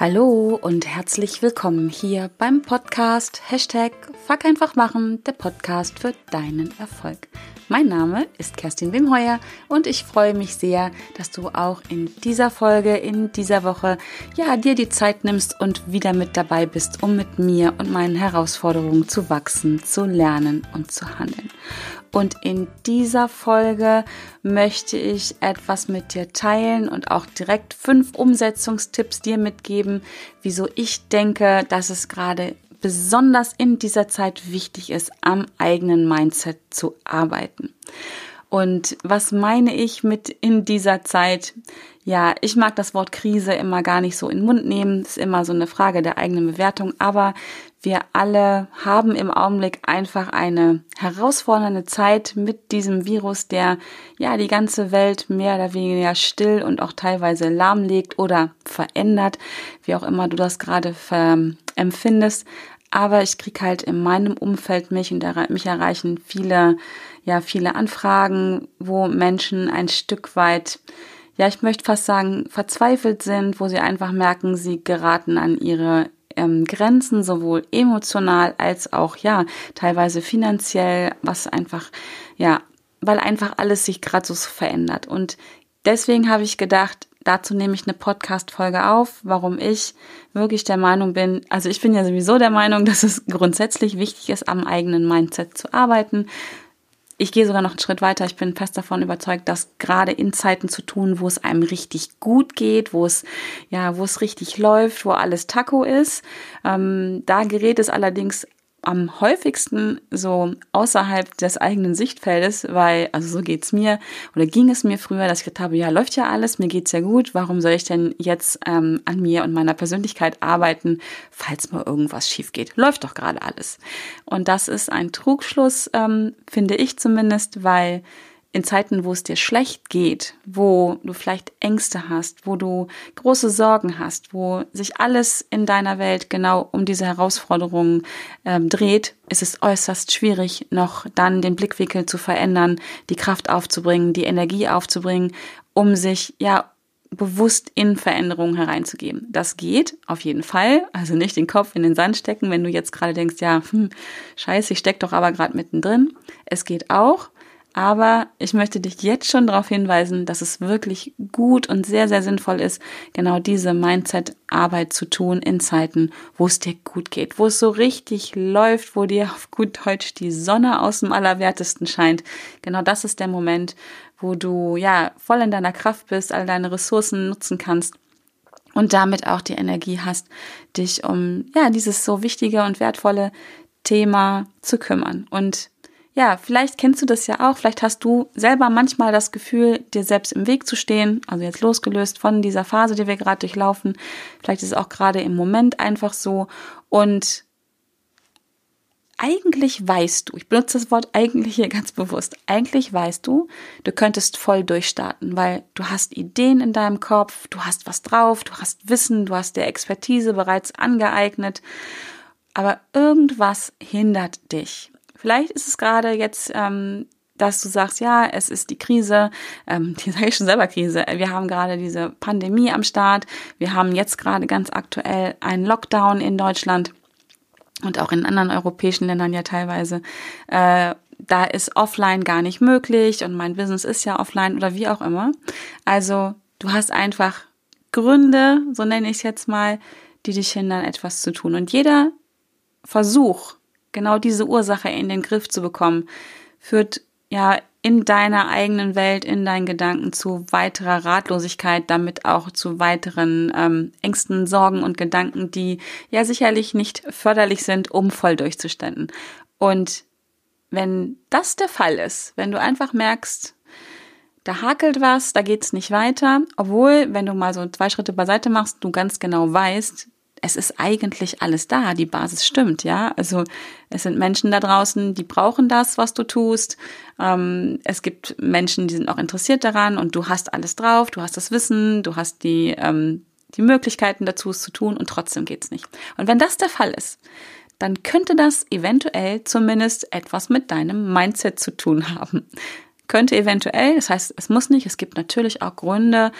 Hallo und herzlich willkommen hier beim Podcast Hashtag Fuck einfach machen, der Podcast für deinen Erfolg. Mein Name ist Kerstin Wimheuer und ich freue mich sehr, dass du auch in dieser Folge, in dieser Woche, ja, dir die Zeit nimmst und wieder mit dabei bist, um mit mir und meinen Herausforderungen zu wachsen, zu lernen und zu handeln. Und in dieser Folge möchte ich etwas mit dir teilen und auch direkt fünf Umsetzungstipps dir mitgeben, wieso ich denke, dass es gerade besonders in dieser Zeit wichtig ist, am eigenen Mindset zu arbeiten. Und was meine ich mit in dieser Zeit? Ja, ich mag das Wort Krise immer gar nicht so in den Mund nehmen. Das ist immer so eine Frage der eigenen Bewertung. Aber wir alle haben im Augenblick einfach eine herausfordernde Zeit mit diesem Virus, der ja die ganze Welt mehr oder weniger still und auch teilweise lahmlegt oder verändert, wie auch immer du das gerade empfindest. Aber ich krieg halt in meinem Umfeld mich und mich erreichen viele, ja, viele Anfragen, wo Menschen ein Stück weit ja, ich möchte fast sagen, verzweifelt sind, wo sie einfach merken, sie geraten an ihre ähm, Grenzen, sowohl emotional als auch, ja, teilweise finanziell, was einfach, ja, weil einfach alles sich gerade so verändert. Und deswegen habe ich gedacht, dazu nehme ich eine Podcast-Folge auf, warum ich wirklich der Meinung bin, also ich bin ja sowieso der Meinung, dass es grundsätzlich wichtig ist, am eigenen Mindset zu arbeiten, ich gehe sogar noch einen Schritt weiter. Ich bin fest davon überzeugt, dass gerade in Zeiten zu tun, wo es einem richtig gut geht, wo es ja, wo es richtig läuft, wo alles Taco ist, ähm, da gerät es allerdings am häufigsten so außerhalb des eigenen Sichtfeldes, weil, also so geht's mir oder ging es mir früher, dass ich gedacht habe, ja, läuft ja alles, mir geht's ja gut, warum soll ich denn jetzt ähm, an mir und meiner Persönlichkeit arbeiten, falls mal irgendwas schief geht? Läuft doch gerade alles. Und das ist ein Trugschluss, ähm, finde ich zumindest, weil in Zeiten, wo es dir schlecht geht, wo du vielleicht Ängste hast, wo du große Sorgen hast, wo sich alles in deiner Welt genau um diese Herausforderungen ähm, dreht, ist es äußerst schwierig, noch dann den Blickwinkel zu verändern, die Kraft aufzubringen, die Energie aufzubringen, um sich ja bewusst in Veränderungen hereinzugeben. Das geht auf jeden Fall. Also nicht den Kopf in den Sand stecken, wenn du jetzt gerade denkst, ja, hm, scheiße, ich steck doch aber gerade mittendrin. Es geht auch. Aber ich möchte dich jetzt schon darauf hinweisen, dass es wirklich gut und sehr, sehr sinnvoll ist, genau diese Mindset-Arbeit zu tun in Zeiten, wo es dir gut geht, wo es so richtig läuft, wo dir auf gut Deutsch die Sonne aus dem Allerwertesten scheint. Genau das ist der Moment, wo du ja voll in deiner Kraft bist, all deine Ressourcen nutzen kannst und damit auch die Energie hast, dich um ja dieses so wichtige und wertvolle Thema zu kümmern. Und ja, vielleicht kennst du das ja auch, vielleicht hast du selber manchmal das Gefühl, dir selbst im Weg zu stehen, also jetzt losgelöst von dieser Phase, die wir gerade durchlaufen. Vielleicht ist es auch gerade im Moment einfach so und eigentlich weißt du, ich benutze das Wort eigentlich hier ganz bewusst, eigentlich weißt du, du könntest voll durchstarten, weil du hast Ideen in deinem Kopf, du hast was drauf, du hast Wissen, du hast der Expertise bereits angeeignet, aber irgendwas hindert dich. Vielleicht ist es gerade jetzt ähm, dass du sagst, ja, es ist die Krise, ähm, die sage ich schon selber Krise. Wir haben gerade diese Pandemie am Start. Wir haben jetzt gerade ganz aktuell einen Lockdown in Deutschland und auch in anderen europäischen Ländern ja teilweise. Äh, da ist offline gar nicht möglich und mein Business ist ja offline oder wie auch immer. Also du hast einfach Gründe, so nenne ich es jetzt mal, die dich hindern, etwas zu tun. Und jeder Versuch, genau diese Ursache in den Griff zu bekommen, führt ja in deiner eigenen Welt, in deinen Gedanken zu weiterer Ratlosigkeit, damit auch zu weiteren ähm, Ängsten, Sorgen und Gedanken, die ja sicherlich nicht förderlich sind, um voll durchzustanden. Und wenn das der Fall ist, wenn du einfach merkst, da hakelt was, da geht's nicht weiter, obwohl, wenn du mal so zwei Schritte beiseite machst, du ganz genau weißt, es ist eigentlich alles da, die Basis stimmt, ja. Also es sind Menschen da draußen, die brauchen das, was du tust. Ähm, es gibt Menschen, die sind auch interessiert daran und du hast alles drauf, du hast das Wissen, du hast die, ähm, die Möglichkeiten dazu, es zu tun und trotzdem geht's nicht. Und wenn das der Fall ist, dann könnte das eventuell zumindest etwas mit deinem Mindset zu tun haben. Könnte eventuell, das heißt, es muss nicht, es gibt natürlich auch Gründe,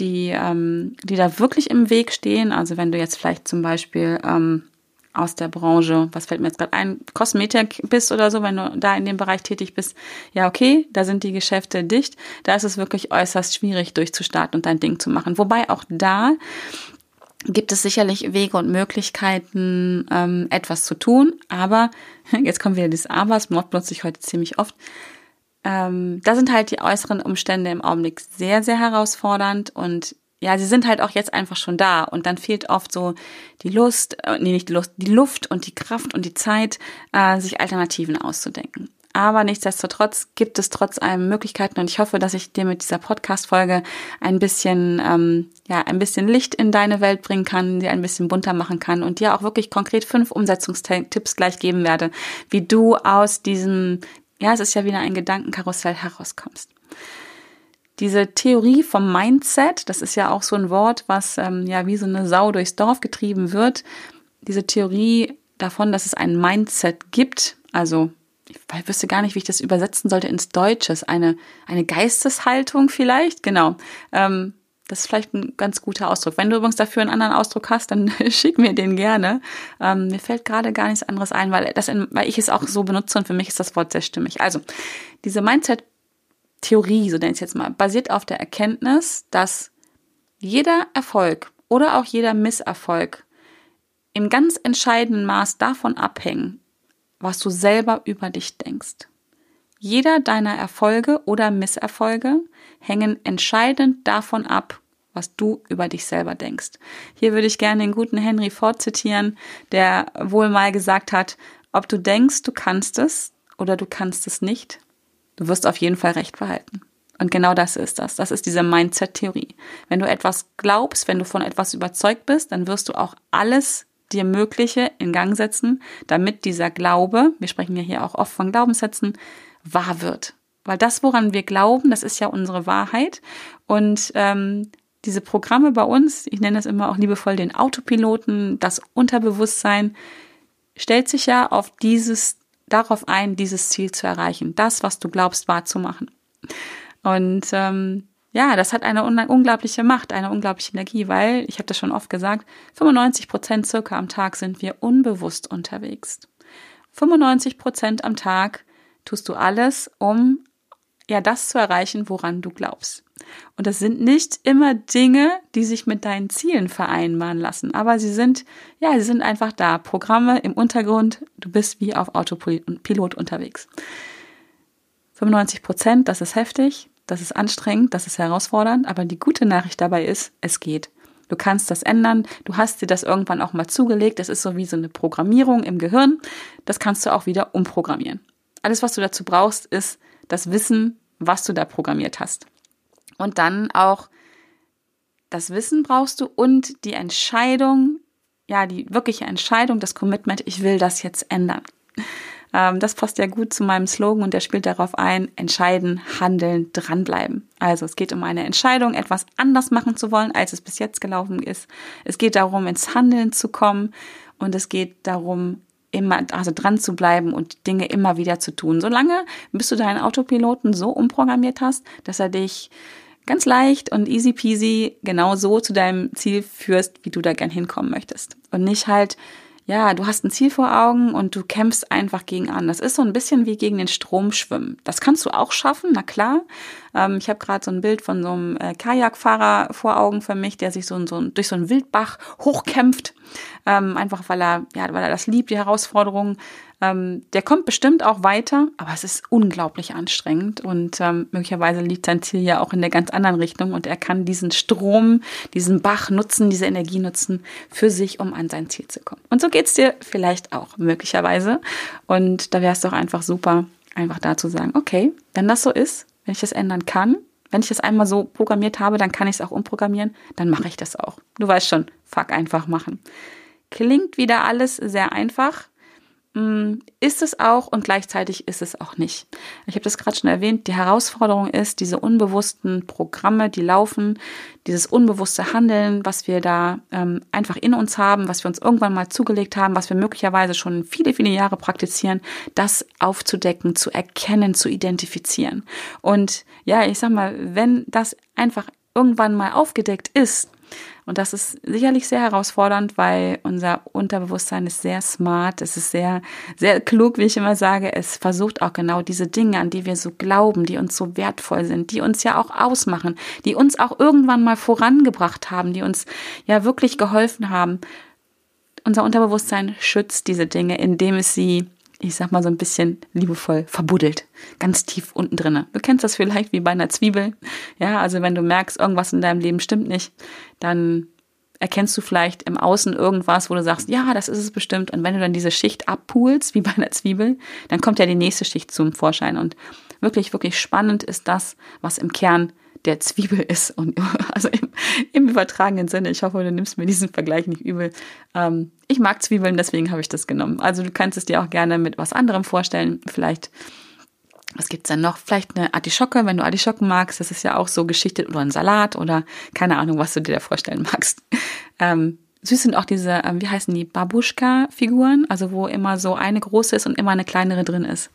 die, ähm, die da wirklich im Weg stehen. Also wenn du jetzt vielleicht zum Beispiel ähm, aus der Branche, was fällt mir jetzt gerade ein, Kosmetik bist oder so, wenn du da in dem Bereich tätig bist, ja okay, da sind die Geschäfte dicht, da ist es wirklich äußerst schwierig durchzustarten und dein Ding zu machen. Wobei auch da gibt es sicherlich Wege und Möglichkeiten, ähm, etwas zu tun, aber jetzt kommt wieder dieses Aber, benutze ich heute ziemlich oft. Ähm, da sind halt die äußeren Umstände im Augenblick sehr, sehr herausfordernd und ja, sie sind halt auch jetzt einfach schon da und dann fehlt oft so die Lust, äh, nee, nicht die Lust, die Luft und die Kraft und die Zeit, äh, sich Alternativen auszudenken. Aber nichtsdestotrotz gibt es trotz allem Möglichkeiten und ich hoffe, dass ich dir mit dieser Podcast-Folge ein bisschen, ähm, ja, ein bisschen Licht in deine Welt bringen kann, dir ein bisschen bunter machen kann und dir auch wirklich konkret fünf Umsetzungstipps gleich geben werde, wie du aus diesem, ja, es ist ja wieder ein Gedankenkarussell herauskommst diese Theorie vom Mindset, das ist ja auch so ein Wort, was ähm, ja wie so eine Sau durchs Dorf getrieben wird. Diese Theorie davon, dass es ein Mindset gibt, also ich wüsste gar nicht, wie ich das übersetzen sollte ins Deutsche. Eine, eine Geisteshaltung vielleicht, genau. Ähm, das ist vielleicht ein ganz guter Ausdruck. Wenn du übrigens dafür einen anderen Ausdruck hast, dann schick mir den gerne. Ähm, mir fällt gerade gar nichts anderes ein, weil, das weil ich es auch so benutze und für mich ist das Wort sehr stimmig. Also, diese Mindset Theorie, so nenne ich es jetzt mal, basiert auf der Erkenntnis, dass jeder Erfolg oder auch jeder Misserfolg im ganz entscheidenden Maß davon abhängen, was du selber über dich denkst. Jeder deiner Erfolge oder Misserfolge hängen entscheidend davon ab, was du über dich selber denkst. Hier würde ich gerne den guten Henry Ford zitieren, der wohl mal gesagt hat, ob du denkst, du kannst es oder du kannst es nicht, Du wirst auf jeden Fall recht behalten. Und genau das ist das. Das ist diese Mindset-Theorie. Wenn du etwas glaubst, wenn du von etwas überzeugt bist, dann wirst du auch alles dir Mögliche in Gang setzen, damit dieser Glaube, wir sprechen ja hier auch oft von Glaubenssätzen, wahr wird. Weil das, woran wir glauben, das ist ja unsere Wahrheit. Und ähm, diese Programme bei uns, ich nenne es immer auch liebevoll den Autopiloten, das Unterbewusstsein, stellt sich ja auf dieses darauf ein, dieses Ziel zu erreichen, das, was du glaubst, wahrzumachen. Und ähm, ja, das hat eine unglaubliche Macht, eine unglaubliche Energie, weil, ich habe das schon oft gesagt, 95 Prozent circa am Tag sind wir unbewusst unterwegs. 95 Prozent am Tag tust du alles, um ja das zu erreichen, woran du glaubst. Und das sind nicht immer Dinge, die sich mit deinen Zielen vereinbaren lassen, aber sie sind, ja, sie sind einfach da. Programme im Untergrund, du bist wie auf Autopilot unterwegs. 95 Prozent, das ist heftig, das ist anstrengend, das ist herausfordernd, aber die gute Nachricht dabei ist, es geht. Du kannst das ändern. Du hast dir das irgendwann auch mal zugelegt. Das ist so wie so eine Programmierung im Gehirn. Das kannst du auch wieder umprogrammieren. Alles, was du dazu brauchst, ist das Wissen, was du da programmiert hast. Und dann auch das Wissen brauchst du und die Entscheidung, ja, die wirkliche Entscheidung, das Commitment, ich will das jetzt ändern. Ähm, das passt ja gut zu meinem Slogan und der spielt darauf ein, entscheiden, handeln, dranbleiben. Also es geht um eine Entscheidung, etwas anders machen zu wollen, als es bis jetzt gelaufen ist. Es geht darum, ins Handeln zu kommen und es geht darum, immer, also dran zu bleiben und Dinge immer wieder zu tun. Solange bis du deinen Autopiloten so umprogrammiert hast, dass er dich ganz leicht und easy peasy genau so zu deinem Ziel führst, wie du da gern hinkommen möchtest. Und nicht halt, ja, du hast ein Ziel vor Augen und du kämpfst einfach gegen an. Das ist so ein bisschen wie gegen den Strom schwimmen. Das kannst du auch schaffen, na klar. Ähm, ich habe gerade so ein Bild von so einem äh, Kajakfahrer vor Augen für mich, der sich so, so durch so einen Wildbach hochkämpft. Ähm, einfach weil er, ja, weil er das liebt, die Herausforderungen. Ähm, der kommt bestimmt auch weiter, aber es ist unglaublich anstrengend und ähm, möglicherweise liegt sein Ziel ja auch in der ganz anderen Richtung und er kann diesen Strom, diesen Bach nutzen, diese Energie nutzen für sich, um an sein Ziel zu kommen. Und so geht's dir vielleicht auch möglicherweise. Und da wäre es doch einfach super, einfach da zu sagen, okay, wenn das so ist, wenn ich das ändern kann, wenn ich das einmal so programmiert habe, dann kann ich es auch umprogrammieren, dann mache ich das auch. Du weißt schon, fuck einfach machen. Klingt wieder alles sehr einfach, ist es auch und gleichzeitig ist es auch nicht. Ich habe das gerade schon erwähnt, die Herausforderung ist, diese unbewussten Programme, die laufen, dieses unbewusste Handeln, was wir da ähm, einfach in uns haben, was wir uns irgendwann mal zugelegt haben, was wir möglicherweise schon viele, viele Jahre praktizieren, das aufzudecken, zu erkennen, zu identifizieren. Und ja, ich sag mal, wenn das einfach irgendwann mal aufgedeckt ist, und das ist sicherlich sehr herausfordernd, weil unser Unterbewusstsein ist sehr smart, es ist sehr, sehr klug, wie ich immer sage. Es versucht auch genau diese Dinge, an die wir so glauben, die uns so wertvoll sind, die uns ja auch ausmachen, die uns auch irgendwann mal vorangebracht haben, die uns ja wirklich geholfen haben. Unser Unterbewusstsein schützt diese Dinge, indem es sie ich sag mal so ein bisschen liebevoll verbuddelt, ganz tief unten drinne. Du kennst das vielleicht wie bei einer Zwiebel. Ja, also wenn du merkst, irgendwas in deinem Leben stimmt nicht, dann erkennst du vielleicht im Außen irgendwas, wo du sagst, ja, das ist es bestimmt. Und wenn du dann diese Schicht abpulst, wie bei einer Zwiebel, dann kommt ja die nächste Schicht zum Vorschein. Und wirklich, wirklich spannend ist das, was im Kern der Zwiebel ist. Und also im, im, übertragenen Sinne, ich hoffe, du nimmst mir diesen Vergleich nicht übel. Ähm, ich mag Zwiebeln, deswegen habe ich das genommen. Also du kannst es dir auch gerne mit was anderem vorstellen. Vielleicht, was gibt's denn noch? Vielleicht eine Artischocke, wenn du Artischocken magst. Das ist ja auch so geschichtet oder ein Salat oder keine Ahnung, was du dir da vorstellen magst. Ähm, Süß sind auch diese, ähm, wie heißen die, Babuschka-Figuren, also wo immer so eine große ist und immer eine kleinere drin ist.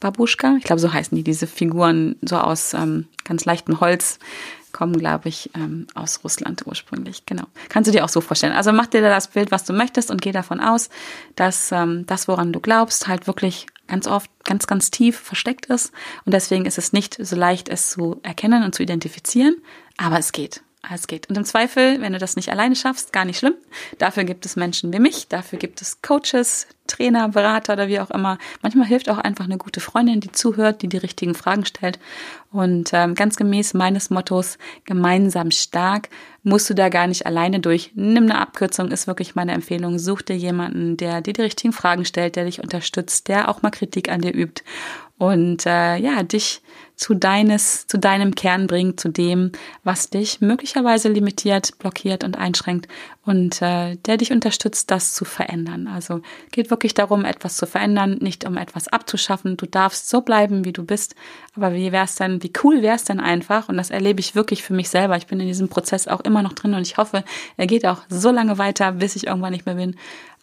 Babuschka, ich glaube, so heißen die, diese Figuren, so aus ähm, ganz leichtem Holz, kommen, glaube ich, ähm, aus Russland ursprünglich. Genau. Kannst du dir auch so vorstellen. Also mach dir da das Bild, was du möchtest und geh davon aus, dass ähm, das, woran du glaubst, halt wirklich ganz oft ganz, ganz tief versteckt ist. Und deswegen ist es nicht so leicht, es zu erkennen und zu identifizieren, aber es geht. Es geht. Und im Zweifel, wenn du das nicht alleine schaffst, gar nicht schlimm. Dafür gibt es Menschen wie mich, dafür gibt es Coaches, Trainer, Berater oder wie auch immer. Manchmal hilft auch einfach eine gute Freundin, die zuhört, die die richtigen Fragen stellt. Und ähm, ganz gemäß meines Mottos, gemeinsam stark, musst du da gar nicht alleine durch. Nimm eine Abkürzung, ist wirklich meine Empfehlung. Such dir jemanden, der dir die richtigen Fragen stellt, der dich unterstützt, der auch mal Kritik an dir übt und äh, ja, dich zu deines, zu deinem Kern bringt, zu dem, was dich möglicherweise limitiert, blockiert und einschränkt und äh, der dich unterstützt, das zu verändern. Also geht wirklich darum, etwas zu verändern, nicht um etwas abzuschaffen. Du darfst so bleiben, wie du bist. Aber wie wär's denn, wie cool wär's denn einfach? Und das erlebe ich wirklich für mich selber. Ich bin in diesem Prozess auch immer noch drin und ich hoffe, er geht auch so lange weiter, bis ich irgendwann nicht mehr bin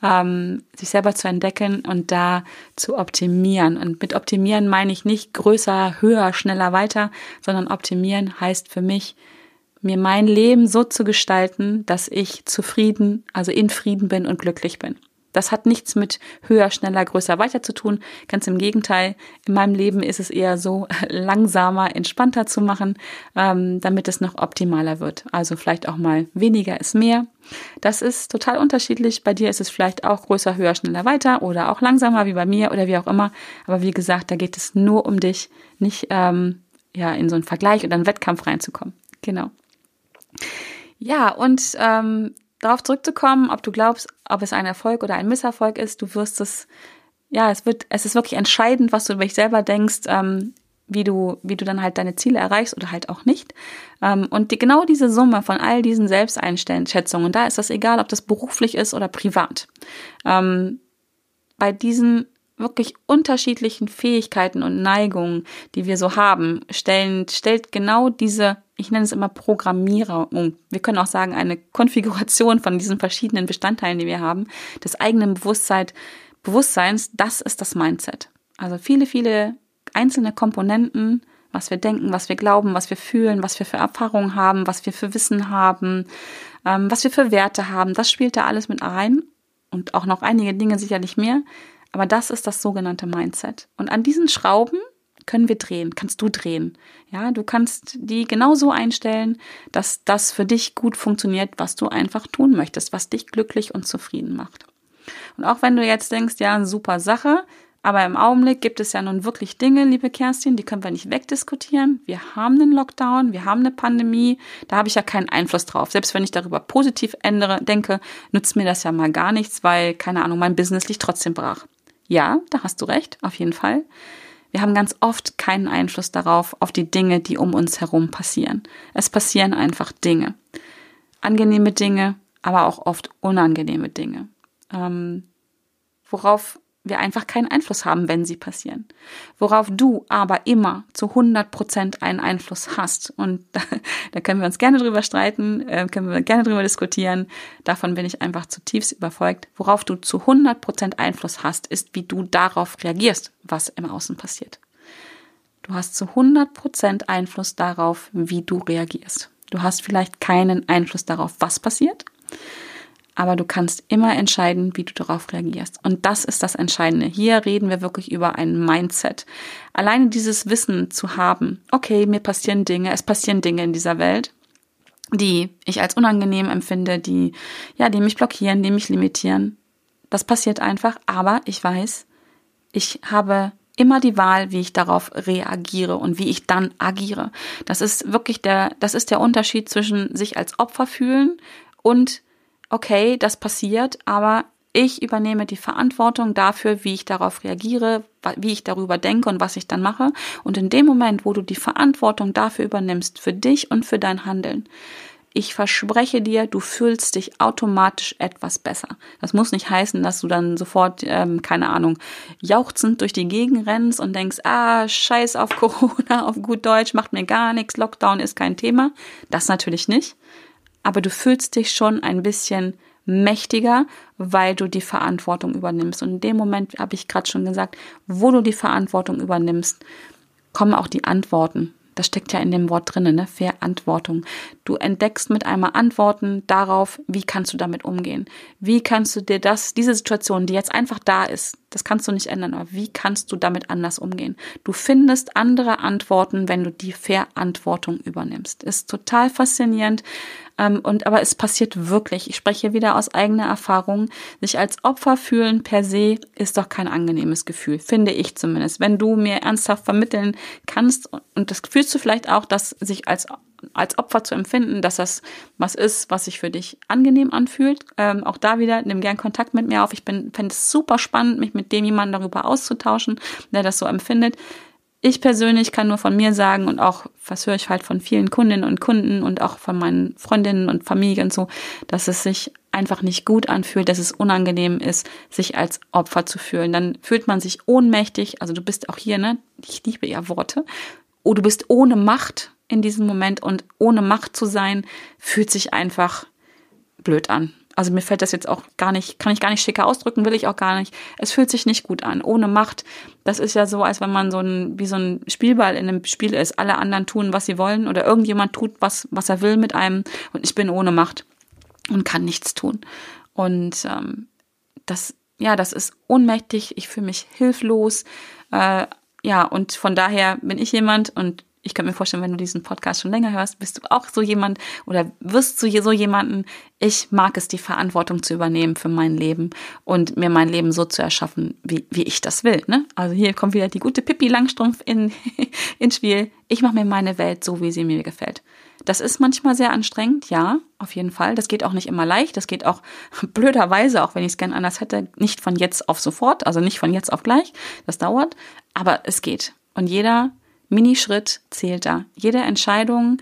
ähm, sich selber zu entdecken und da zu optimieren. Und mit optimieren meine ich nicht größer, höher, schneller, weiter, sondern optimieren heißt für mich, mir mein Leben so zu gestalten, dass ich zufrieden, also in Frieden bin und glücklich bin. Das hat nichts mit höher, schneller, größer, weiter zu tun. Ganz im Gegenteil. In meinem Leben ist es eher so, langsamer, entspannter zu machen, ähm, damit es noch optimaler wird. Also vielleicht auch mal weniger ist mehr. Das ist total unterschiedlich. Bei dir ist es vielleicht auch größer, höher, schneller, weiter oder auch langsamer wie bei mir oder wie auch immer. Aber wie gesagt, da geht es nur um dich, nicht ähm, ja in so einen Vergleich oder einen Wettkampf reinzukommen. Genau. Ja, und ähm, darauf zurückzukommen, ob du glaubst, ob es ein Erfolg oder ein Misserfolg ist, du wirst es, ja, es wird, es ist wirklich entscheidend, was du über dich selber denkst, ähm, wie du, wie du dann halt deine Ziele erreichst oder halt auch nicht. Ähm, und die, genau diese Summe von all diesen Selbsteinschätzungen, da ist das egal, ob das beruflich ist oder privat. Ähm, bei diesen wirklich unterschiedlichen Fähigkeiten und Neigungen, die wir so haben, stellen, stellt genau diese, ich nenne es immer Programmierung. Wir können auch sagen, eine Konfiguration von diesen verschiedenen Bestandteilen, die wir haben, des eigenen Bewusstsein, Bewusstseins, das ist das Mindset. Also viele, viele einzelne Komponenten, was wir denken, was wir glauben, was wir fühlen, was wir für Erfahrungen haben, was wir für Wissen haben, ähm, was wir für Werte haben, das spielt da alles mit rein und auch noch einige Dinge sicherlich mehr. Aber das ist das sogenannte Mindset. Und an diesen Schrauben können wir drehen, kannst du drehen. Ja, du kannst die genau so einstellen, dass das für dich gut funktioniert, was du einfach tun möchtest, was dich glücklich und zufrieden macht. Und auch wenn du jetzt denkst, ja, super Sache, aber im Augenblick gibt es ja nun wirklich Dinge, liebe Kerstin, die können wir nicht wegdiskutieren. Wir haben einen Lockdown, wir haben eine Pandemie, da habe ich ja keinen Einfluss drauf. Selbst wenn ich darüber positiv ändere, denke, nützt mir das ja mal gar nichts, weil, keine Ahnung, mein Business liegt trotzdem brach. Ja, da hast du recht, auf jeden Fall. Wir haben ganz oft keinen Einfluss darauf, auf die Dinge, die um uns herum passieren. Es passieren einfach Dinge. Angenehme Dinge, aber auch oft unangenehme Dinge. Ähm, worauf wir einfach keinen Einfluss haben, wenn sie passieren. Worauf du aber immer zu 100 Prozent einen Einfluss hast. Und da, da, können wir uns gerne drüber streiten, äh, können wir gerne drüber diskutieren. Davon bin ich einfach zutiefst überzeugt. Worauf du zu 100 Prozent Einfluss hast, ist, wie du darauf reagierst, was im Außen passiert. Du hast zu 100 Prozent Einfluss darauf, wie du reagierst. Du hast vielleicht keinen Einfluss darauf, was passiert, aber du kannst immer entscheiden, wie du darauf reagierst. Und das ist das Entscheidende. Hier reden wir wirklich über ein Mindset. Alleine dieses Wissen zu haben, okay, mir passieren Dinge, es passieren Dinge in dieser Welt, die ich als unangenehm empfinde, die, ja, die mich blockieren, die mich limitieren. Das passiert einfach, aber ich weiß, ich habe immer die Wahl, wie ich darauf reagiere und wie ich dann agiere. Das ist wirklich der, das ist der Unterschied zwischen sich als Opfer fühlen und okay, das passiert, aber ich übernehme die Verantwortung dafür, wie ich darauf reagiere, wie ich darüber denke und was ich dann mache. Und in dem Moment, wo du die Verantwortung dafür übernimmst, für dich und für dein Handeln, ich verspreche dir, du fühlst dich automatisch etwas besser. Das muss nicht heißen, dass du dann sofort, ähm, keine Ahnung, jauchzend durch die Gegend rennst und denkst, ah, scheiß auf Corona, auf gut Deutsch, macht mir gar nichts, Lockdown ist kein Thema. Das natürlich nicht. Aber du fühlst dich schon ein bisschen mächtiger, weil du die Verantwortung übernimmst. Und in dem Moment habe ich gerade schon gesagt, wo du die Verantwortung übernimmst, kommen auch die Antworten. Das steckt ja in dem Wort drinnen, ne? Verantwortung. Du entdeckst mit einmal Antworten darauf, wie kannst du damit umgehen? Wie kannst du dir das, diese Situation, die jetzt einfach da ist, das kannst du nicht ändern, aber wie kannst du damit anders umgehen? Du findest andere Antworten, wenn du die Verantwortung übernimmst. Ist total faszinierend. Ähm, und aber es passiert wirklich. Ich spreche wieder aus eigener Erfahrung. Sich als Opfer fühlen per se ist doch kein angenehmes Gefühl, finde ich zumindest. Wenn du mir ernsthaft vermitteln kannst und das fühlst du vielleicht auch, dass sich als als Opfer zu empfinden, dass das was ist, was sich für dich angenehm anfühlt. Ähm, auch da wieder, nimm gern Kontakt mit mir auf. Ich bin, fände es super spannend, mich mit dem jemandem darüber auszutauschen, der das so empfindet. Ich persönlich kann nur von mir sagen und auch, was höre ich halt von vielen Kundinnen und Kunden und auch von meinen Freundinnen und Familie und so, dass es sich einfach nicht gut anfühlt, dass es unangenehm ist, sich als Opfer zu fühlen. Dann fühlt man sich ohnmächtig, also du bist auch hier, ne? Ich liebe ja Worte. Oh, du bist ohne Macht in diesem Moment und ohne Macht zu sein, fühlt sich einfach blöd an also mir fällt das jetzt auch gar nicht, kann ich gar nicht schicker ausdrücken, will ich auch gar nicht. Es fühlt sich nicht gut an. Ohne Macht. Das ist ja so, als wenn man so ein, wie so ein Spielball in einem Spiel ist. Alle anderen tun, was sie wollen oder irgendjemand tut, was, was er will mit einem und ich bin ohne Macht und kann nichts tun. Und ähm, das, ja, das ist ohnmächtig. Ich fühle mich hilflos. Äh, ja, und von daher bin ich jemand und ich könnte mir vorstellen, wenn du diesen Podcast schon länger hörst, bist du auch so jemand oder wirst du so jemanden. Ich mag es, die Verantwortung zu übernehmen für mein Leben und mir mein Leben so zu erschaffen, wie, wie ich das will. Ne? Also hier kommt wieder die gute Pippi Langstrumpf in, ins Spiel. Ich mache mir meine Welt so, wie sie mir gefällt. Das ist manchmal sehr anstrengend, ja, auf jeden Fall. Das geht auch nicht immer leicht. Das geht auch blöderweise, auch wenn ich es gern anders hätte, nicht von jetzt auf sofort, also nicht von jetzt auf gleich. Das dauert, aber es geht. Und jeder Minischritt zählt da. Jede Entscheidung,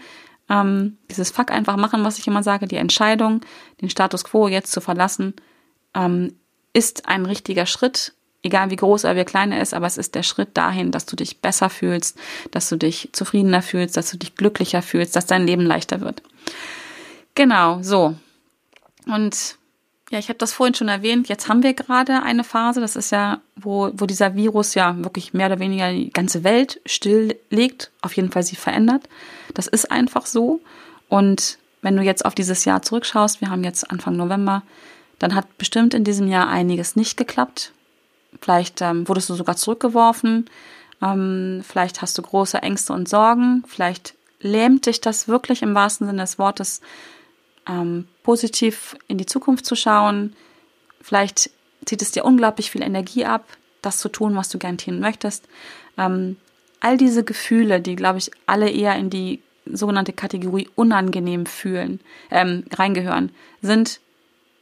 ähm, dieses Fuck einfach machen, was ich immer sage, die Entscheidung, den Status quo jetzt zu verlassen, ähm, ist ein richtiger Schritt, egal wie groß oder wie klein er ist, aber es ist der Schritt dahin, dass du dich besser fühlst, dass du dich zufriedener fühlst, dass du dich glücklicher fühlst, dass dein Leben leichter wird. Genau, so. Und ja, ich habe das vorhin schon erwähnt. Jetzt haben wir gerade eine Phase, das ist ja, wo, wo dieser Virus ja wirklich mehr oder weniger die ganze Welt stilllegt, auf jeden Fall sie verändert. Das ist einfach so. Und wenn du jetzt auf dieses Jahr zurückschaust, wir haben jetzt Anfang November, dann hat bestimmt in diesem Jahr einiges nicht geklappt. Vielleicht ähm, wurdest du sogar zurückgeworfen. Ähm, vielleicht hast du große Ängste und Sorgen. Vielleicht lähmt dich das wirklich im wahrsten Sinne des Wortes ähm, positiv in die Zukunft zu schauen. Vielleicht zieht es dir unglaublich viel Energie ab, das zu tun, was du gern tun möchtest. Ähm, all diese Gefühle, die, glaube ich, alle eher in die sogenannte Kategorie unangenehm fühlen, ähm, reingehören, sind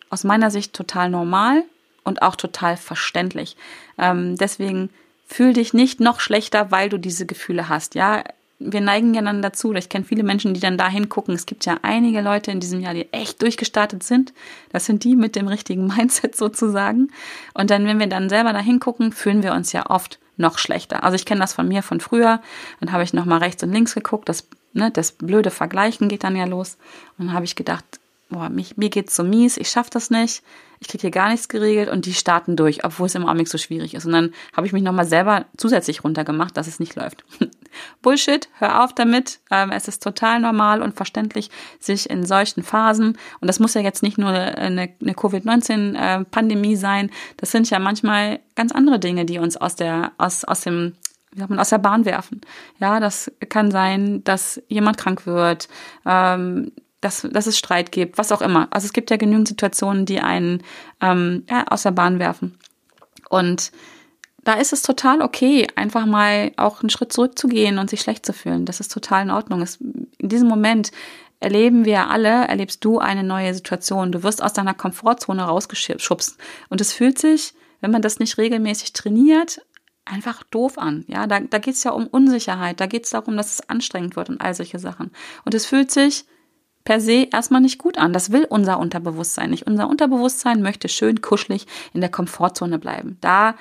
aus meiner Sicht total normal und auch total verständlich. Ähm, deswegen fühl dich nicht noch schlechter, weil du diese Gefühle hast. Ja, wir neigen ja dann dazu, ich kenne viele Menschen, die dann da hingucken. Es gibt ja einige Leute in diesem Jahr, die echt durchgestartet sind. Das sind die mit dem richtigen Mindset sozusagen. Und dann, wenn wir dann selber da hingucken, fühlen wir uns ja oft noch schlechter. Also ich kenne das von mir von früher. Dann habe ich nochmal rechts und links geguckt. Das, ne, das blöde Vergleichen geht dann ja los. Und dann habe ich gedacht, boah, mich, mir geht's so mies, ich schaffe das nicht, ich kriege hier gar nichts geregelt und die starten durch, obwohl es im Augenblick so schwierig ist. Und dann habe ich mich nochmal selber zusätzlich runtergemacht, dass es nicht läuft. Bullshit, hör auf damit. Ähm, es ist total normal und verständlich, sich in solchen Phasen, und das muss ja jetzt nicht nur eine, eine Covid-19-Pandemie sein, das sind ja manchmal ganz andere Dinge, die uns aus der, aus, aus dem wie sagt man, aus der Bahn werfen. Ja, das kann sein, dass jemand krank wird, ähm, dass, dass es Streit gibt, was auch immer. Also es gibt ja genügend Situationen, die einen ähm, ja, aus der Bahn werfen. Und da ist es total okay, einfach mal auch einen Schritt zurückzugehen und sich schlecht zu fühlen. Das ist total in Ordnung. Es, in diesem Moment erleben wir alle, erlebst du eine neue Situation. Du wirst aus deiner Komfortzone rausgeschubst. Und es fühlt sich, wenn man das nicht regelmäßig trainiert, einfach doof an. Ja, da, da geht es ja um Unsicherheit, da geht es darum, dass es anstrengend wird und all solche Sachen. Und es fühlt sich per se erstmal nicht gut an. Das will unser Unterbewusstsein nicht. Unser Unterbewusstsein möchte schön kuschelig in der Komfortzone bleiben. Da,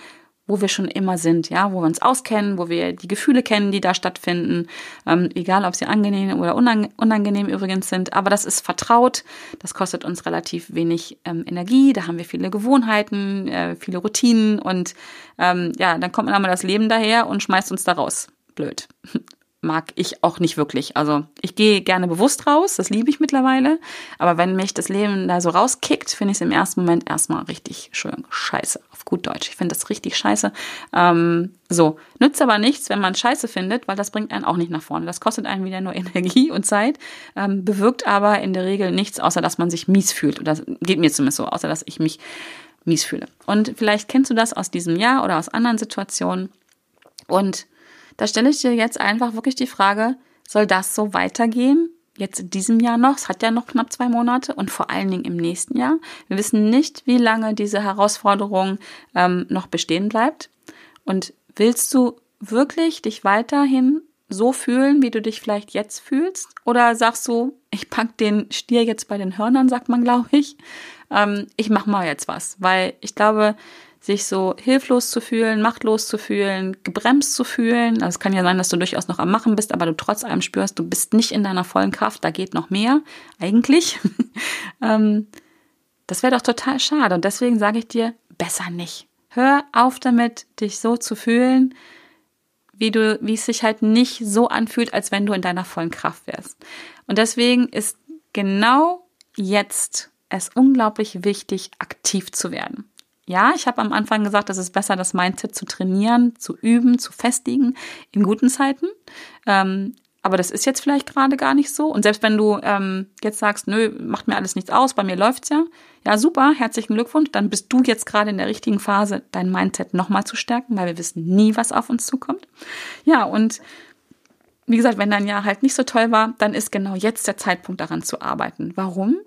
wo wir schon immer sind, ja, wo wir uns auskennen, wo wir die Gefühle kennen, die da stattfinden, ähm, egal ob sie angenehm oder unangenehm übrigens sind. Aber das ist vertraut, das kostet uns relativ wenig ähm, Energie, da haben wir viele Gewohnheiten, äh, viele Routinen und ähm, ja, dann kommt einmal das Leben daher und schmeißt uns da raus. Blöd mag ich auch nicht wirklich. Also ich gehe gerne bewusst raus, das liebe ich mittlerweile. Aber wenn mich das Leben da so rauskickt, finde ich es im ersten Moment erstmal richtig schön scheiße, auf gut Deutsch. Ich finde das richtig scheiße. Ähm, so, nützt aber nichts, wenn man scheiße findet, weil das bringt einen auch nicht nach vorne. Das kostet einen wieder nur Energie und Zeit, ähm, bewirkt aber in der Regel nichts, außer dass man sich mies fühlt. Oder geht mir zumindest so, außer dass ich mich mies fühle. Und vielleicht kennst du das aus diesem Jahr oder aus anderen Situationen. Und da stelle ich dir jetzt einfach wirklich die Frage, soll das so weitergehen? Jetzt in diesem Jahr noch, es hat ja noch knapp zwei Monate und vor allen Dingen im nächsten Jahr. Wir wissen nicht, wie lange diese Herausforderung ähm, noch bestehen bleibt. Und willst du wirklich dich weiterhin so fühlen, wie du dich vielleicht jetzt fühlst? Oder sagst du, ich pack den Stier jetzt bei den Hörnern, sagt man, glaube ich. Ähm, ich mach mal jetzt was, weil ich glaube, sich so hilflos zu fühlen, machtlos zu fühlen, gebremst zu fühlen. Also es kann ja sein, dass du durchaus noch am Machen bist, aber du trotz allem spürst, du bist nicht in deiner vollen Kraft, da geht noch mehr, eigentlich. ähm, das wäre doch total schade. Und deswegen sage ich dir, besser nicht. Hör auf damit, dich so zu fühlen, wie du, wie es sich halt nicht so anfühlt, als wenn du in deiner vollen Kraft wärst. Und deswegen ist genau jetzt es unglaublich wichtig, aktiv zu werden. Ja, ich habe am Anfang gesagt, es ist besser, das Mindset zu trainieren, zu üben, zu festigen in guten Zeiten. Ähm, aber das ist jetzt vielleicht gerade gar nicht so. Und selbst wenn du ähm, jetzt sagst, nö, macht mir alles nichts aus, bei mir läuft's ja, ja super, herzlichen Glückwunsch, dann bist du jetzt gerade in der richtigen Phase, dein Mindset nochmal zu stärken, weil wir wissen nie, was auf uns zukommt. Ja, und wie gesagt, wenn dein Jahr halt nicht so toll war, dann ist genau jetzt der Zeitpunkt daran zu arbeiten. Warum?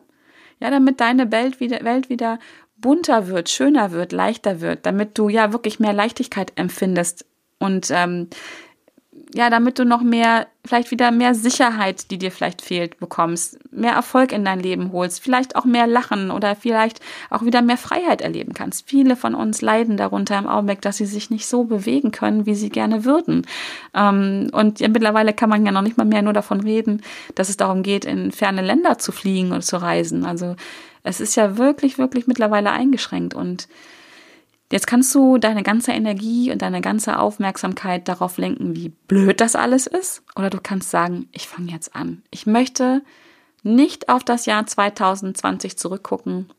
Ja, damit deine Welt wieder, Welt wieder bunter wird, schöner wird, leichter wird, damit du ja wirklich mehr Leichtigkeit empfindest. Und ähm, ja, damit du noch mehr, vielleicht wieder mehr Sicherheit, die dir vielleicht fehlt, bekommst, mehr Erfolg in dein Leben holst, vielleicht auch mehr Lachen oder vielleicht auch wieder mehr Freiheit erleben kannst. Viele von uns leiden darunter im Augenblick, dass sie sich nicht so bewegen können, wie sie gerne würden. Ähm, und ja, mittlerweile kann man ja noch nicht mal mehr nur davon reden, dass es darum geht, in ferne Länder zu fliegen und zu reisen. Also es ist ja wirklich, wirklich mittlerweile eingeschränkt und Jetzt kannst du deine ganze Energie und deine ganze Aufmerksamkeit darauf lenken, wie blöd das alles ist. Oder du kannst sagen, ich fange jetzt an. Ich möchte nicht auf das Jahr 2020 zurückgucken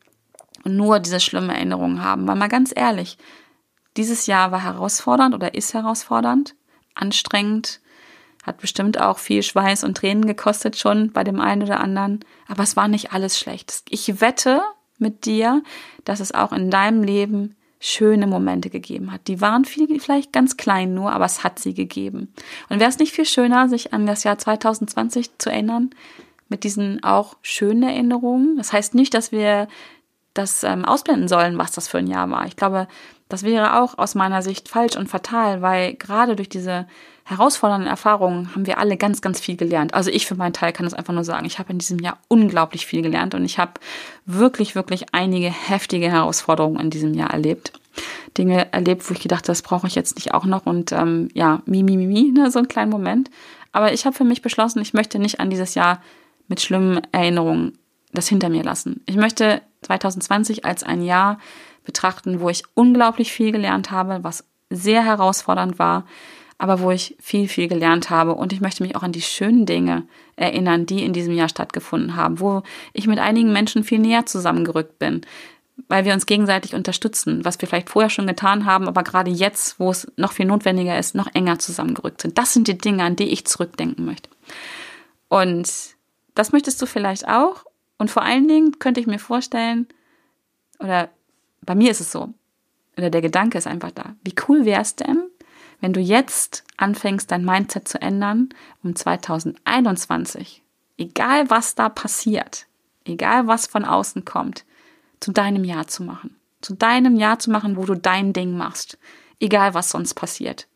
und nur diese schlimmen Erinnerungen haben. Weil mal ganz ehrlich, dieses Jahr war herausfordernd oder ist herausfordernd, anstrengend, hat bestimmt auch viel Schweiß und Tränen gekostet schon bei dem einen oder anderen. Aber es war nicht alles schlecht. Ich wette mit dir, dass es auch in deinem Leben schöne Momente gegeben hat. Die waren viel, vielleicht ganz klein nur, aber es hat sie gegeben. Und wäre es nicht viel schöner, sich an das Jahr 2020 zu erinnern, mit diesen auch schönen Erinnerungen? Das heißt nicht, dass wir das ähm, ausblenden sollen, was das für ein Jahr war. Ich glaube, das wäre auch aus meiner Sicht falsch und fatal, weil gerade durch diese herausfordernden Erfahrungen haben wir alle ganz, ganz viel gelernt. Also ich für meinen Teil kann das einfach nur sagen. Ich habe in diesem Jahr unglaublich viel gelernt und ich habe wirklich, wirklich einige heftige Herausforderungen in diesem Jahr erlebt. Dinge erlebt, wo ich gedacht, das brauche ich jetzt nicht auch noch und ähm, ja, mi, mi, mi, mi, ne, so einen kleinen Moment. Aber ich habe für mich beschlossen, ich möchte nicht an dieses Jahr mit schlimmen Erinnerungen das hinter mir lassen. Ich möchte 2020 als ein Jahr betrachten, wo ich unglaublich viel gelernt habe, was sehr herausfordernd war, aber wo ich viel, viel gelernt habe. Und ich möchte mich auch an die schönen Dinge erinnern, die in diesem Jahr stattgefunden haben, wo ich mit einigen Menschen viel näher zusammengerückt bin, weil wir uns gegenseitig unterstützen, was wir vielleicht vorher schon getan haben, aber gerade jetzt, wo es noch viel notwendiger ist, noch enger zusammengerückt sind. Das sind die Dinge, an die ich zurückdenken möchte. Und das möchtest du vielleicht auch. Und vor allen Dingen könnte ich mir vorstellen, oder bei mir ist es so, oder der Gedanke ist einfach da. Wie cool wäre es denn, wenn du jetzt anfängst, dein Mindset zu ändern, um 2021, egal was da passiert, egal was von außen kommt, zu deinem Jahr zu machen. Zu deinem Jahr zu machen, wo du dein Ding machst. Egal was sonst passiert.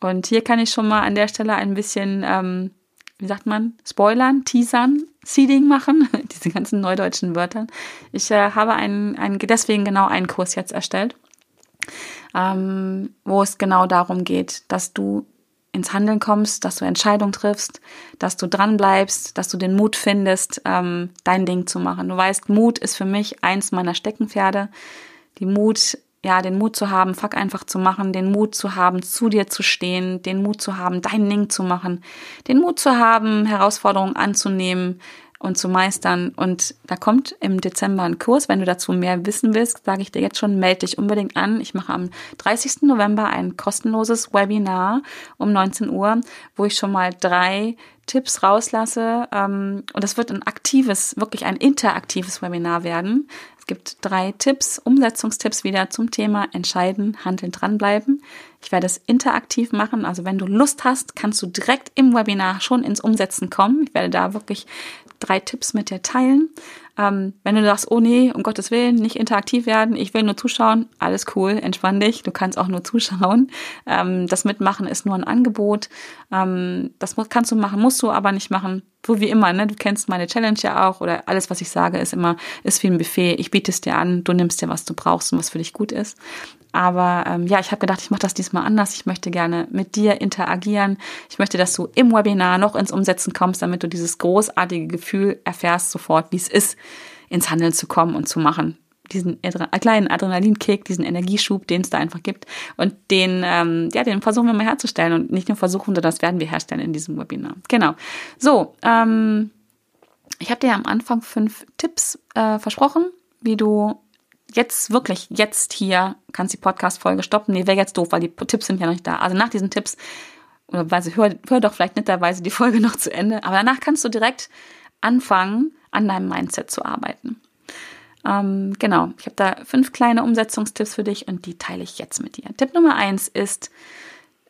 Und hier kann ich schon mal an der Stelle ein bisschen, ähm, wie sagt man, spoilern, teasern, seeding machen, diese ganzen neudeutschen Wörter. Ich äh, habe einen, einen, deswegen genau einen Kurs jetzt erstellt ähm, wo es genau darum geht, dass du ins Handeln kommst, dass du Entscheidungen triffst, dass du dran bleibst, dass du den Mut findest, ähm, dein Ding zu machen. Du weißt, Mut ist für mich eins meiner Steckenpferde. Die Mut, ja, den Mut zu haben, fuck einfach zu machen, den Mut zu haben, zu dir zu stehen, den Mut zu haben, dein Ding zu machen, den Mut zu haben, Herausforderungen anzunehmen, und zu meistern. Und da kommt im Dezember ein Kurs. Wenn du dazu mehr wissen willst, sage ich dir jetzt schon, melde dich unbedingt an. Ich mache am 30. November ein kostenloses Webinar um 19 Uhr, wo ich schon mal drei Tipps rauslasse. Ähm, und das wird ein aktives, wirklich ein interaktives Webinar werden. Es gibt drei Tipps, Umsetzungstipps wieder zum Thema Entscheiden, Handeln, dranbleiben. Ich werde es interaktiv machen. Also wenn du Lust hast, kannst du direkt im Webinar schon ins Umsetzen kommen. Ich werde da wirklich drei Tipps mit dir teilen. Ähm, wenn du sagst, oh nee, um Gottes Willen, nicht interaktiv werden, ich will nur zuschauen, alles cool, entspann dich, du kannst auch nur zuschauen. Ähm, das Mitmachen ist nur ein Angebot. Ähm, das kannst du machen, musst du aber nicht machen. So wie immer, ne? Du kennst meine Challenge ja auch oder alles, was ich sage, ist immer, ist wie ein Buffet. Ich biete es dir an, du nimmst dir, was du brauchst und was für dich gut ist. Aber ähm, ja, ich habe gedacht, ich mache das diesmal anders. Ich möchte gerne mit dir interagieren. Ich möchte, dass du im Webinar noch ins Umsetzen kommst, damit du dieses großartige Gefühl erfährst sofort, wie es ist, ins Handeln zu kommen und zu machen. Diesen kleinen Adrenalinkick, diesen Energieschub, den es da einfach gibt. Und den, ähm, ja, den versuchen wir mal herzustellen. Und nicht nur versuchen, sondern das werden wir herstellen in diesem Webinar. Genau. So, ähm, ich habe dir am Anfang fünf Tipps äh, versprochen, wie du jetzt wirklich, jetzt hier kannst die Podcast-Folge stoppen. Nee, wäre jetzt doof, weil die Tipps sind ja noch nicht da. Also nach diesen Tipps, oder weise, hör, hör doch vielleicht netterweise die Folge noch zu Ende, aber danach kannst du direkt anfangen, an deinem Mindset zu arbeiten. Ähm, genau, ich habe da fünf kleine Umsetzungstipps für dich und die teile ich jetzt mit dir. Tipp Nummer eins ist,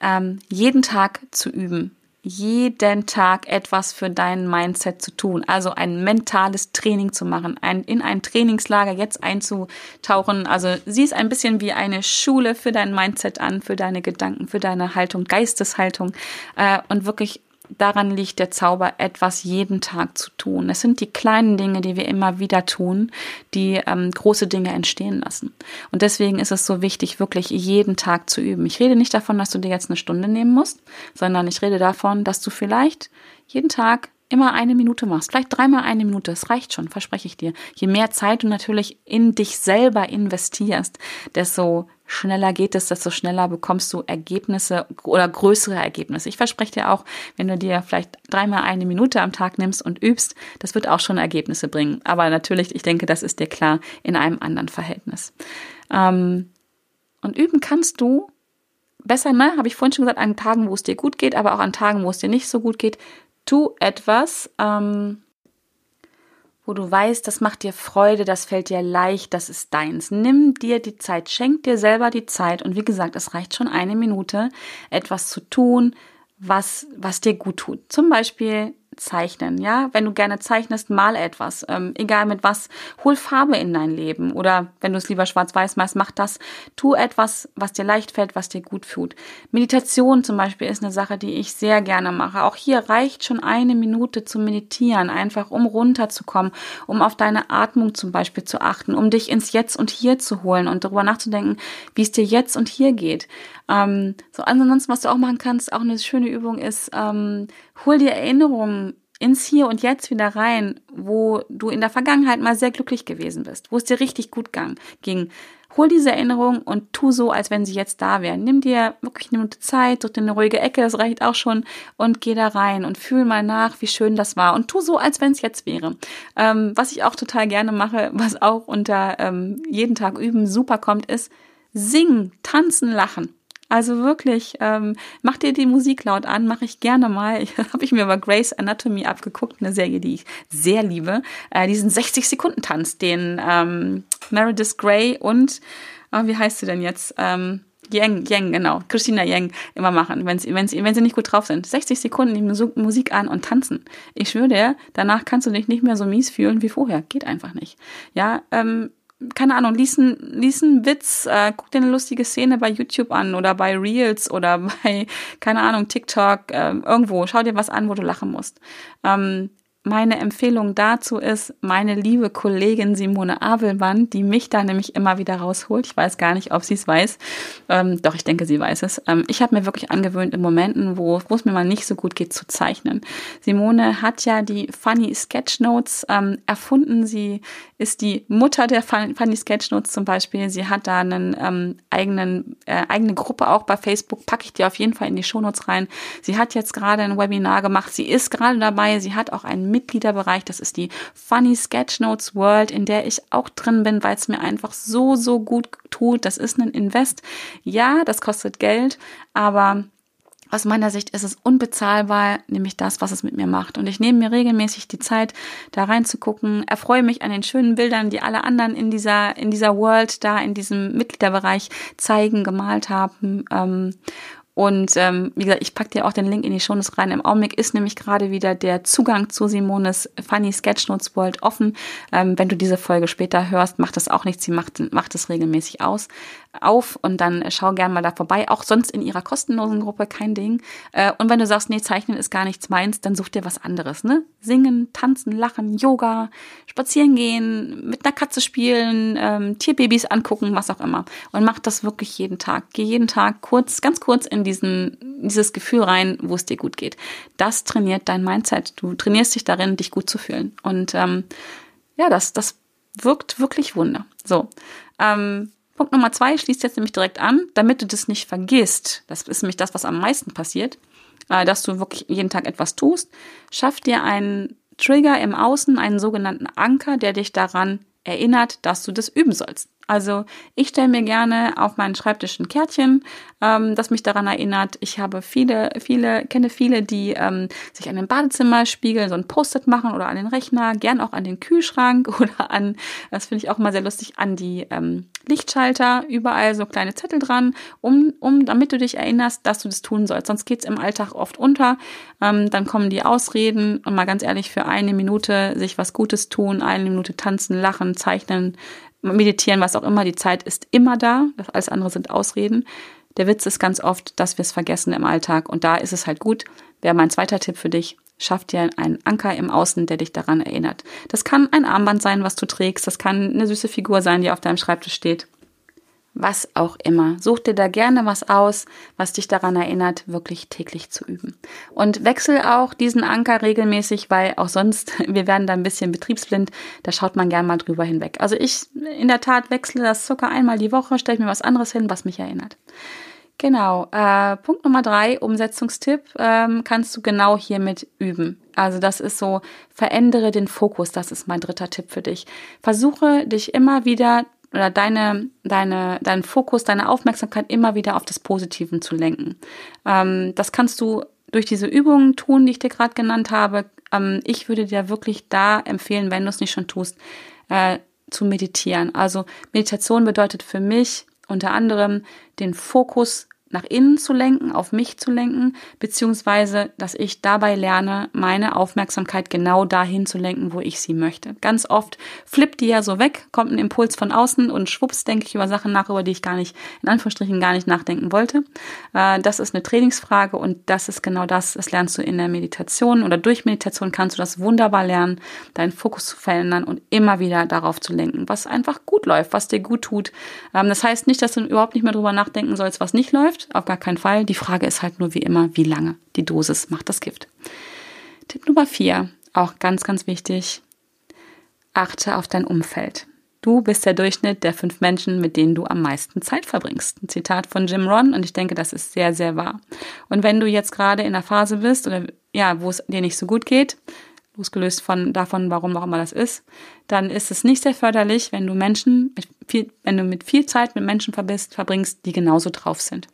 ähm, jeden Tag zu üben jeden Tag etwas für dein Mindset zu tun. Also ein mentales Training zu machen, ein, in ein Trainingslager jetzt einzutauchen. Also sieh es ein bisschen wie eine Schule für dein Mindset an, für deine Gedanken, für deine Haltung, Geisteshaltung äh, und wirklich daran liegt der Zauber, etwas jeden Tag zu tun. Es sind die kleinen Dinge, die wir immer wieder tun, die ähm, große Dinge entstehen lassen. Und deswegen ist es so wichtig, wirklich jeden Tag zu üben. Ich rede nicht davon, dass du dir jetzt eine Stunde nehmen musst, sondern ich rede davon, dass du vielleicht jeden Tag immer eine Minute machst, vielleicht dreimal eine Minute, das reicht schon, verspreche ich dir. Je mehr Zeit du natürlich in dich selber investierst, desto schneller geht es, desto schneller bekommst du Ergebnisse oder größere Ergebnisse. Ich verspreche dir auch, wenn du dir vielleicht dreimal eine Minute am Tag nimmst und übst, das wird auch schon Ergebnisse bringen. Aber natürlich, ich denke, das ist dir klar in einem anderen Verhältnis. Ähm, und üben kannst du besser, ne, habe ich vorhin schon gesagt, an Tagen, wo es dir gut geht, aber auch an Tagen, wo es dir nicht so gut geht, tu etwas, ähm, wo du weißt, das macht dir Freude, das fällt dir leicht, das ist deins. Nimm dir die Zeit, schenk dir selber die Zeit und wie gesagt, es reicht schon eine Minute, etwas zu tun, was, was dir gut tut. Zum Beispiel zeichnen, ja. Wenn du gerne zeichnest, mal etwas, ähm, egal mit was, hol Farbe in dein Leben oder wenn du es lieber schwarz-weiß machst, mach das. Tu etwas, was dir leicht fällt, was dir gut tut. Meditation zum Beispiel ist eine Sache, die ich sehr gerne mache. Auch hier reicht schon eine Minute zu meditieren, einfach um runterzukommen, um auf deine Atmung zum Beispiel zu achten, um dich ins Jetzt und Hier zu holen und darüber nachzudenken, wie es dir jetzt und hier geht. Ähm, so ansonsten, was du auch machen kannst, auch eine schöne Übung ist, ähm, hol dir Erinnerungen ins Hier und Jetzt wieder rein, wo du in der Vergangenheit mal sehr glücklich gewesen bist, wo es dir richtig gut ging. hol diese Erinnerung und tu so, als wenn sie jetzt da wären. Nimm dir wirklich eine Minute Zeit, such dir eine ruhige Ecke, das reicht auch schon und geh da rein und fühl mal nach, wie schön das war und tu so, als wenn es jetzt wäre. Ähm, was ich auch total gerne mache, was auch unter ähm, jeden Tag üben super kommt, ist singen, tanzen, lachen. Also wirklich, ähm, mach dir die Musik laut an, mache ich gerne mal. Habe ich mir aber Grace Anatomy abgeguckt, eine Serie, die ich sehr liebe. Äh, diesen 60 Sekunden Tanz, den ähm, Meredith Grey und oh, wie heißt sie denn jetzt? Ähm, Yang, Yang, genau, Christina Yang immer machen, wenn sie, wenn sie, wenn sie nicht gut drauf sind. 60 Sekunden die Musik an und tanzen. Ich schwöre dir, danach kannst du dich nicht mehr so mies fühlen wie vorher. Geht einfach nicht. Ja, ähm, keine Ahnung, lies einen, lies einen Witz, äh, guck dir eine lustige Szene bei YouTube an oder bei Reels oder bei, keine Ahnung, TikTok, äh, irgendwo. Schau dir was an, wo du lachen musst. Ähm, meine Empfehlung dazu ist meine liebe Kollegin Simone Abelmann, die mich da nämlich immer wieder rausholt. Ich weiß gar nicht, ob sie es weiß. Ähm, doch, ich denke, sie weiß es. Ähm, ich habe mir wirklich angewöhnt, in Momenten, wo, es mir mal nicht so gut geht, zu zeichnen. Simone hat ja die Funny Sketchnotes ähm, erfunden. Sie ist die Mutter der Funny Sketchnotes zum Beispiel. Sie hat da einen ähm, äh, eigene Gruppe auch bei Facebook. Packe ich dir auf jeden Fall in die Shownotes rein. Sie hat jetzt gerade ein Webinar gemacht. Sie ist gerade dabei. Sie hat auch einen Mitgliederbereich. Das ist die Funny Sketchnotes World, in der ich auch drin bin, weil es mir einfach so, so gut tut. Das ist ein Invest. Ja, das kostet Geld, aber aus meiner Sicht ist es unbezahlbar, nämlich das, was es mit mir macht. Und ich nehme mir regelmäßig die Zeit, da reinzugucken, erfreue mich an den schönen Bildern, die alle anderen in dieser, in dieser World, da in diesem Mitgliederbereich zeigen, gemalt haben. Ähm, und ähm, wie gesagt, ich packe dir auch den Link in die Shownotes rein. Im Augenblick ist nämlich gerade wieder der Zugang zu Simones Funny Sketchnotes World offen. Ähm, wenn du diese Folge später hörst, macht das auch nichts. Sie macht, macht es regelmäßig aus auf und dann schau gern mal da vorbei. Auch sonst in ihrer kostenlosen Gruppe, kein Ding. Äh, und wenn du sagst, nee, Zeichnen ist gar nichts meins, dann such dir was anderes. Ne? Singen, tanzen, lachen, Yoga, spazieren gehen, mit einer Katze spielen, ähm, Tierbabys angucken, was auch immer. Und mach das wirklich jeden Tag. Geh jeden Tag kurz, ganz kurz in diesen, dieses Gefühl rein, wo es dir gut geht. Das trainiert dein Mindset. Du trainierst dich darin, dich gut zu fühlen. Und ähm, ja, das, das wirkt wirklich Wunder. So. Ähm, Punkt Nummer zwei schließt jetzt nämlich direkt an, damit du das nicht vergisst. Das ist nämlich das, was am meisten passiert, äh, dass du wirklich jeden Tag etwas tust. Schaff dir einen Trigger im Außen, einen sogenannten Anker, der dich daran erinnert, dass du das üben sollst. Also ich stelle mir gerne auf meinen Schreibtisch ein Kärtchen, ähm, das mich daran erinnert. Ich habe viele, viele, kenne viele, die ähm, sich an den Badezimmerspiegel so ein Post-it machen oder an den Rechner, gern auch an den Kühlschrank oder an, das finde ich auch mal sehr lustig, an die ähm, Lichtschalter, überall so kleine Zettel dran, um, um, damit du dich erinnerst, dass du das tun sollst. Sonst geht's im Alltag oft unter. Ähm, dann kommen die Ausreden und mal ganz ehrlich, für eine Minute sich was Gutes tun, eine Minute tanzen, lachen, zeichnen, meditieren, was auch immer, die Zeit ist immer da. Alles andere sind Ausreden. Der Witz ist ganz oft, dass wir es vergessen im Alltag. Und da ist es halt gut. Wäre mein zweiter Tipp für dich. Schaff dir einen Anker im Außen, der dich daran erinnert. Das kann ein Armband sein, was du trägst. Das kann eine süße Figur sein, die auf deinem Schreibtisch steht was auch immer. Such dir da gerne was aus, was dich daran erinnert, wirklich täglich zu üben. Und wechsel auch diesen Anker regelmäßig, weil auch sonst, wir werden da ein bisschen betriebsblind, da schaut man gerne mal drüber hinweg. Also ich in der Tat wechsle das circa einmal die Woche, stelle mir was anderes hin, was mich erinnert. Genau, äh, Punkt Nummer drei, Umsetzungstipp, ähm, kannst du genau hiermit üben. Also das ist so, verändere den Fokus, das ist mein dritter Tipp für dich. Versuche dich immer wieder oder deine, deine, deinen Fokus, deine Aufmerksamkeit immer wieder auf das Positive zu lenken. Ähm, das kannst du durch diese Übungen tun, die ich dir gerade genannt habe. Ähm, ich würde dir wirklich da empfehlen, wenn du es nicht schon tust, äh, zu meditieren. Also Meditation bedeutet für mich unter anderem den Fokus nach innen zu lenken, auf mich zu lenken, beziehungsweise, dass ich dabei lerne, meine Aufmerksamkeit genau dahin zu lenken, wo ich sie möchte. Ganz oft flippt die ja so weg, kommt ein Impuls von außen und schwupps denke ich über Sachen nach, über die ich gar nicht, in Anführungsstrichen gar nicht nachdenken wollte. Äh, das ist eine Trainingsfrage und das ist genau das, das lernst du in der Meditation oder durch Meditation kannst du das wunderbar lernen, deinen Fokus zu verändern und immer wieder darauf zu lenken, was einfach gut läuft, was dir gut tut. Ähm, das heißt nicht, dass du überhaupt nicht mehr drüber nachdenken sollst, was nicht läuft, auf gar keinen Fall. Die Frage ist halt nur wie immer, wie lange. Die Dosis macht das Gift. Tipp Nummer vier, auch ganz, ganz wichtig. Achte auf dein Umfeld. Du bist der Durchschnitt der fünf Menschen, mit denen du am meisten Zeit verbringst. Ein Zitat von Jim Ron und ich denke, das ist sehr, sehr wahr. Und wenn du jetzt gerade in einer Phase bist oder ja, wo es dir nicht so gut geht, losgelöst von davon, warum auch immer das ist, dann ist es nicht sehr förderlich, wenn du Menschen mit viel, wenn du mit viel Zeit mit Menschen verbringst, die genauso drauf sind.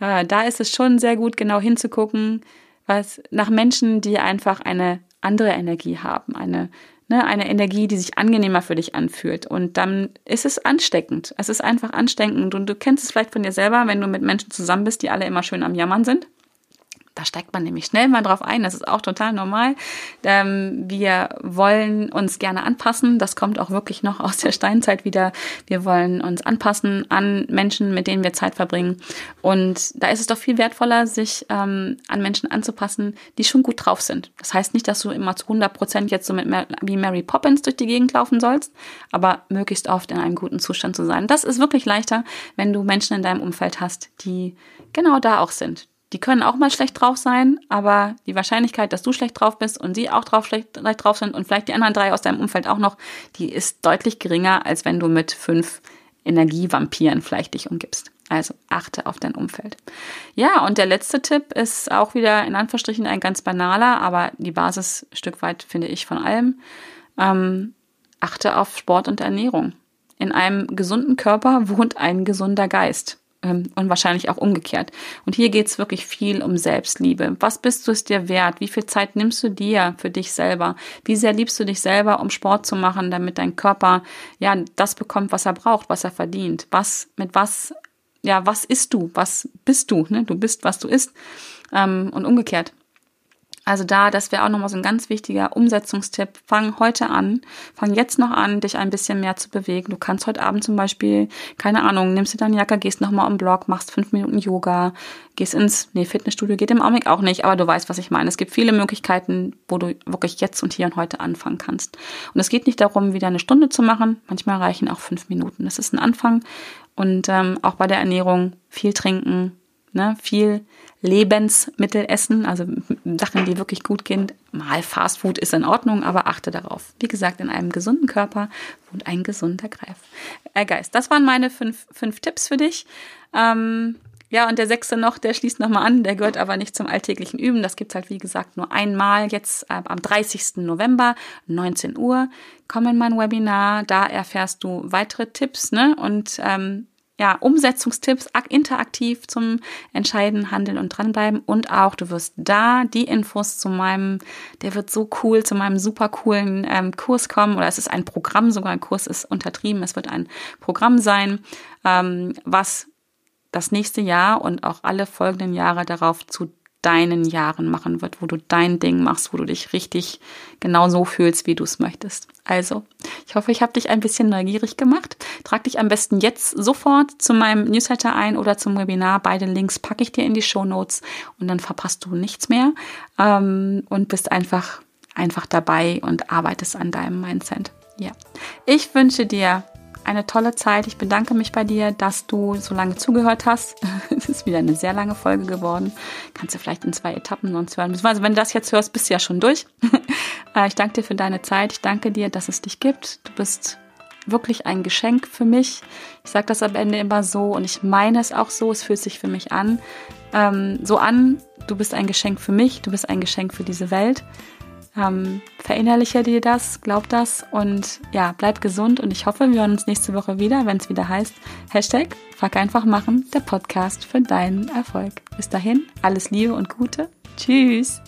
Äh, da ist es schon sehr gut, genau hinzugucken, was nach Menschen, die einfach eine andere Energie haben, eine ne, eine Energie, die sich angenehmer für dich anfühlt. Und dann ist es ansteckend. Es ist einfach ansteckend. Und du kennst es vielleicht von dir selber, wenn du mit Menschen zusammen bist, die alle immer schön am Jammern sind. Da steigt man nämlich schnell mal drauf ein. Das ist auch total normal. Ähm, wir wollen uns gerne anpassen. Das kommt auch wirklich noch aus der Steinzeit wieder. Wir wollen uns anpassen an Menschen, mit denen wir Zeit verbringen. Und da ist es doch viel wertvoller, sich ähm, an Menschen anzupassen, die schon gut drauf sind. Das heißt nicht, dass du immer zu 100 Prozent jetzt so mit wie Mary Poppins durch die Gegend laufen sollst, aber möglichst oft in einem guten Zustand zu sein. Das ist wirklich leichter, wenn du Menschen in deinem Umfeld hast, die genau da auch sind, die können auch mal schlecht drauf sein, aber die Wahrscheinlichkeit, dass du schlecht drauf bist und sie auch drauf schlecht drauf sind und vielleicht die anderen drei aus deinem Umfeld auch noch, die ist deutlich geringer, als wenn du mit fünf Energievampiren vielleicht dich umgibst. Also achte auf dein Umfeld. Ja, und der letzte Tipp ist auch wieder in Anführungsstrichen ein ganz banaler, aber die Basis Stück weit finde ich von allem. Ähm, achte auf Sport und Ernährung. In einem gesunden Körper wohnt ein gesunder Geist. Ähm, und wahrscheinlich auch umgekehrt. Und hier geht es wirklich viel um Selbstliebe. Was bist du es dir wert? Wie viel Zeit nimmst du dir für dich selber? Wie sehr liebst du dich selber, um Sport zu machen, damit dein Körper ja das bekommt, was er braucht, was er verdient? Was mit was ja was isst du? Was bist du? Ne? Du bist, was du isst ähm, und umgekehrt. Also da, das wäre auch nochmal so ein ganz wichtiger Umsetzungstipp. Fang heute an, fang jetzt noch an, dich ein bisschen mehr zu bewegen. Du kannst heute Abend zum Beispiel, keine Ahnung, nimmst dir deine Jacke, gehst nochmal am Blog, machst fünf Minuten Yoga, gehst ins, nee, Fitnessstudio geht im Augenblick auch nicht, aber du weißt, was ich meine. Es gibt viele Möglichkeiten, wo du wirklich jetzt und hier und heute anfangen kannst. Und es geht nicht darum, wieder eine Stunde zu machen. Manchmal reichen auch fünf Minuten. Das ist ein Anfang. Und ähm, auch bei der Ernährung viel trinken, ne, viel Lebensmittel essen, also Sachen, die wirklich gut gehen. Mal Fastfood ist in Ordnung, aber achte darauf. Wie gesagt, in einem gesunden Körper wohnt ein gesunder Greif. Äh, Geist. Das waren meine fünf, fünf Tipps für dich. Ähm, ja, und der sechste noch, der schließt nochmal an, der gehört aber nicht zum alltäglichen Üben. Das gibt's halt, wie gesagt, nur einmal jetzt äh, am 30. November, 19 Uhr. Komm in mein Webinar, da erfährst du weitere Tipps ne? und ähm, ja, Umsetzungstipps interaktiv zum Entscheiden, Handeln und dranbleiben. Und auch, du wirst da die Infos zu meinem, der wird so cool, zu meinem super coolen ähm, Kurs kommen. Oder es ist ein Programm, sogar ein Kurs ist untertrieben. Es wird ein Programm sein, ähm, was das nächste Jahr und auch alle folgenden Jahre darauf zu deinen Jahren machen wird, wo du dein Ding machst, wo du dich richtig genau so fühlst, wie du es möchtest. Also, ich hoffe, ich habe dich ein bisschen neugierig gemacht. Trag dich am besten jetzt sofort zu meinem Newsletter ein oder zum Webinar. Beide Links packe ich dir in die Show Notes und dann verpasst du nichts mehr ähm, und bist einfach einfach dabei und arbeitest an deinem Mindset. Ja, ich wünsche dir eine tolle Zeit. Ich bedanke mich bei dir, dass du so lange zugehört hast. Es ist wieder eine sehr lange Folge geworden. Kannst du vielleicht in zwei Etappen sonst hören. Also wenn du das jetzt hörst, bist du ja schon durch. Äh, ich danke dir für deine Zeit. Ich danke dir, dass es dich gibt. Du bist wirklich ein Geschenk für mich. Ich sage das am Ende immer so und ich meine es auch so. Es fühlt sich für mich an. Ähm, so an, du bist ein Geschenk für mich, du bist ein Geschenk für diese Welt. Ähm, verinnerliche dir das, glaub das und ja, bleib gesund und ich hoffe, wir hören uns nächste Woche wieder, wenn es wieder heißt Hashtag Fuck einfach machen, der Podcast für deinen Erfolg. Bis dahin, alles Liebe und Gute. Tschüss.